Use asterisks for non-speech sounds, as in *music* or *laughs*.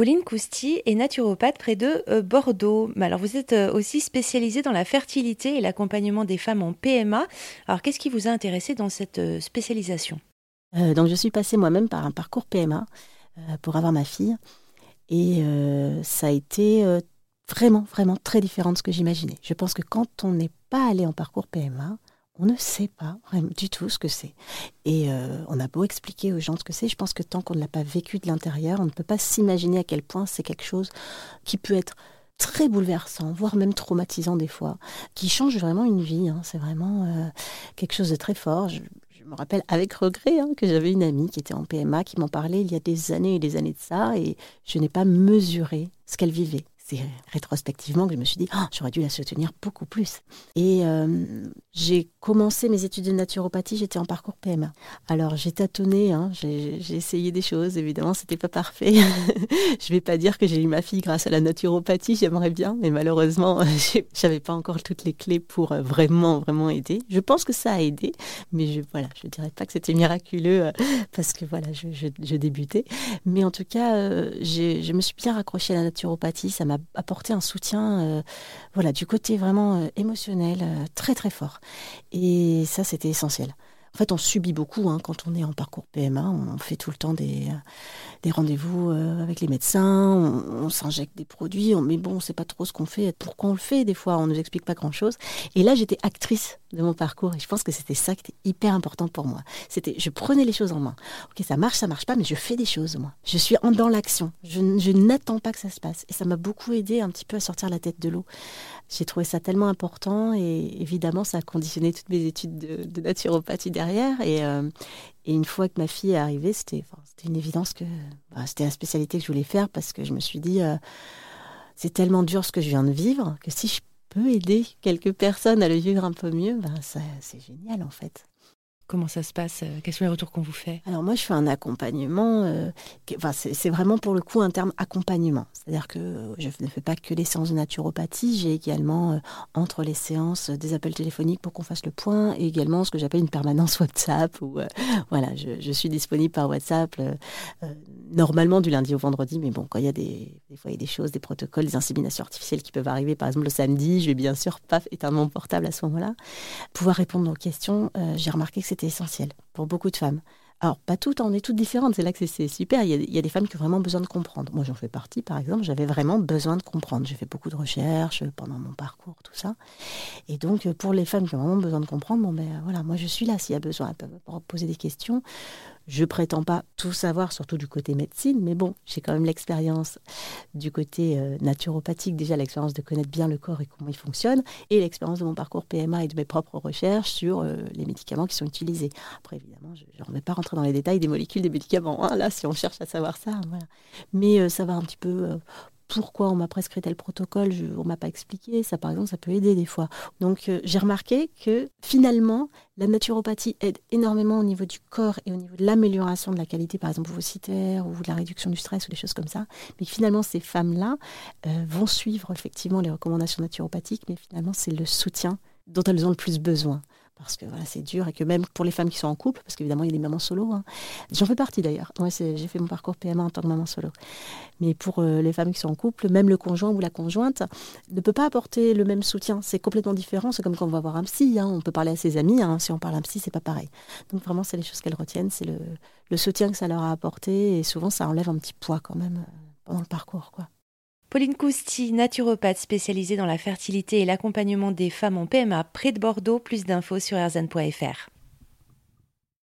Pauline Cousti est naturopathe près de euh, Bordeaux. Alors vous êtes euh, aussi spécialisée dans la fertilité et l'accompagnement des femmes en PMA. Alors qu'est-ce qui vous a intéressé dans cette euh, spécialisation? Donc je suis passée moi-même par un parcours PMA pour avoir ma fille. Et ça a été vraiment, vraiment très différent de ce que j'imaginais. Je pense que quand on n'est pas allé en parcours PMA, on ne sait pas du tout ce que c'est. Et euh, on a beau expliquer aux gens ce que c'est, je pense que tant qu'on ne l'a pas vécu de l'intérieur, on ne peut pas s'imaginer à quel point c'est quelque chose qui peut être très bouleversant, voire même traumatisant des fois, qui change vraiment une vie. Hein. C'est vraiment euh, quelque chose de très fort. Je, me rappelle avec regret hein, que j'avais une amie qui était en PMA qui m'en parlait il y a des années et des années de ça, et je n'ai pas mesuré ce qu'elle vivait c'est rétrospectivement que je me suis dit, ah, j'aurais dû la soutenir beaucoup plus. Et euh, j'ai commencé mes études de naturopathie, j'étais en parcours PMA. Alors j'ai tâtonné, hein, j'ai essayé des choses, évidemment, c'était pas parfait. *laughs* je vais pas dire que j'ai eu ma fille grâce à la naturopathie, j'aimerais bien, mais malheureusement, *laughs* j'avais pas encore toutes les clés pour euh, vraiment, vraiment aider. Je pense que ça a aidé, mais je, voilà, je dirais pas que c'était miraculeux euh, parce que voilà, je, je, débutais. Mais en tout cas, je me suis bien raccrochée à la naturopathie, ça m'a apporter un soutien euh, voilà, du côté vraiment euh, émotionnel euh, très très fort. Et ça, c'était essentiel. En fait, on subit beaucoup hein, quand on est en parcours PMA. On fait tout le temps des, des rendez-vous avec les médecins, on, s'injecte des produits, mais bon, on ne sait pas trop ce qu'on fait, pourquoi on le fait. Des fois, on ne nous explique pas grand-chose. Et là, j'étais actrice de mon parcours et je pense que c'était ça qui était hyper important pour moi. C'était, je prenais les choses en main. Ok, ça marche, ça marche pas, mais je fais des choses moi. Je suis en, dans l'action. Je, n'attends pas que ça se passe. Et ça m'a beaucoup aidé un petit peu à sortir la tête de l'eau. J'ai trouvé ça tellement important et évidemment, ça a conditionné toutes mes études de, naturopathie derrière. Et, euh, et, une fois que ma fille est arrivée, c'était, c'était une évidence que bah, c'était la spécialité que je voulais faire parce que je me suis dit, euh, c'est tellement dur ce que je viens de vivre que si je peux aider quelques personnes à le vivre un peu mieux, ben c'est génial en fait. Comment ça se passe euh, Quels sont les retours qu'on vous fait? Alors moi, je fais un accompagnement. Euh, enfin, c'est vraiment pour le coup un terme accompagnement. C'est-à-dire que je ne fais pas que les séances de naturopathie. J'ai également euh, entre les séances des appels téléphoniques pour qu'on fasse le point, et également ce que j'appelle une permanence WhatsApp. *laughs* Voilà, je, suis disponible par WhatsApp normalement du lundi au vendredi. Mais bon, quand il y a des, fois il des choses, des protocoles, des inséminations artificielles qui peuvent arriver, par exemple le samedi, je vais bien sûr pas éteindre mon portable à ce moment-là. Pouvoir répondre aux questions. J'ai remarqué que c'était essentiel pour beaucoup de femmes. Alors, pas toutes, on est toutes différentes, c'est là que c'est super. Il y, a, des femmes qui ont vraiment besoin de comprendre. Moi, j'en fais partie, par exemple, j'avais vraiment besoin de comprendre. J'ai fait beaucoup de recherches pendant mon parcours, tout ça. Et donc, pour les femmes qui ont vraiment besoin de comprendre, bon, ben voilà, moi, je suis là s'il y a besoin. Elles poser des questions. Je prétends pas tout savoir, surtout du côté médecine, mais bon, j'ai quand même l'expérience du côté euh, naturopathique, déjà l'expérience de connaître bien le corps et comment il fonctionne, et l'expérience de mon parcours PMA et de mes propres recherches sur euh, les médicaments qui sont utilisés. Après, évidemment, je ne vais pas rentrer dans les détails des molécules des médicaments, hein, là, si on cherche à savoir ça. Voilà. Mais euh, ça va un petit peu pourquoi on m'a prescrit tel protocole, je, on m'a pas expliqué. Ça, par exemple, ça peut aider des fois. Donc, euh, j'ai remarqué que finalement, la naturopathie aide énormément au niveau du corps et au niveau de l'amélioration de la qualité, par exemple, vocitaire ou de la réduction du stress ou des choses comme ça. Mais finalement, ces femmes-là euh, vont suivre effectivement les recommandations naturopathiques, mais finalement, c'est le soutien dont elles ont le plus besoin parce que voilà, c'est dur et que même pour les femmes qui sont en couple, parce qu'évidemment il y a des mamans solo, hein. j'en fais partie d'ailleurs. J'ai fait mon parcours PMA en tant que maman solo. Mais pour euh, les femmes qui sont en couple, même le conjoint ou la conjointe ne peut pas apporter le même soutien. C'est complètement différent. C'est comme quand on va voir un psy. Hein. On peut parler à ses amis. Hein. Si on parle à un psy, c'est pas pareil. Donc vraiment, c'est les choses qu'elles retiennent, c'est le, le, soutien que ça leur a apporté et souvent ça enlève un petit poids quand même euh, pendant le parcours, quoi. Pauline Cousti, naturopathe spécialisée dans la fertilité et l'accompagnement des femmes en PMA près de Bordeaux. Plus d'infos sur erzan.fr.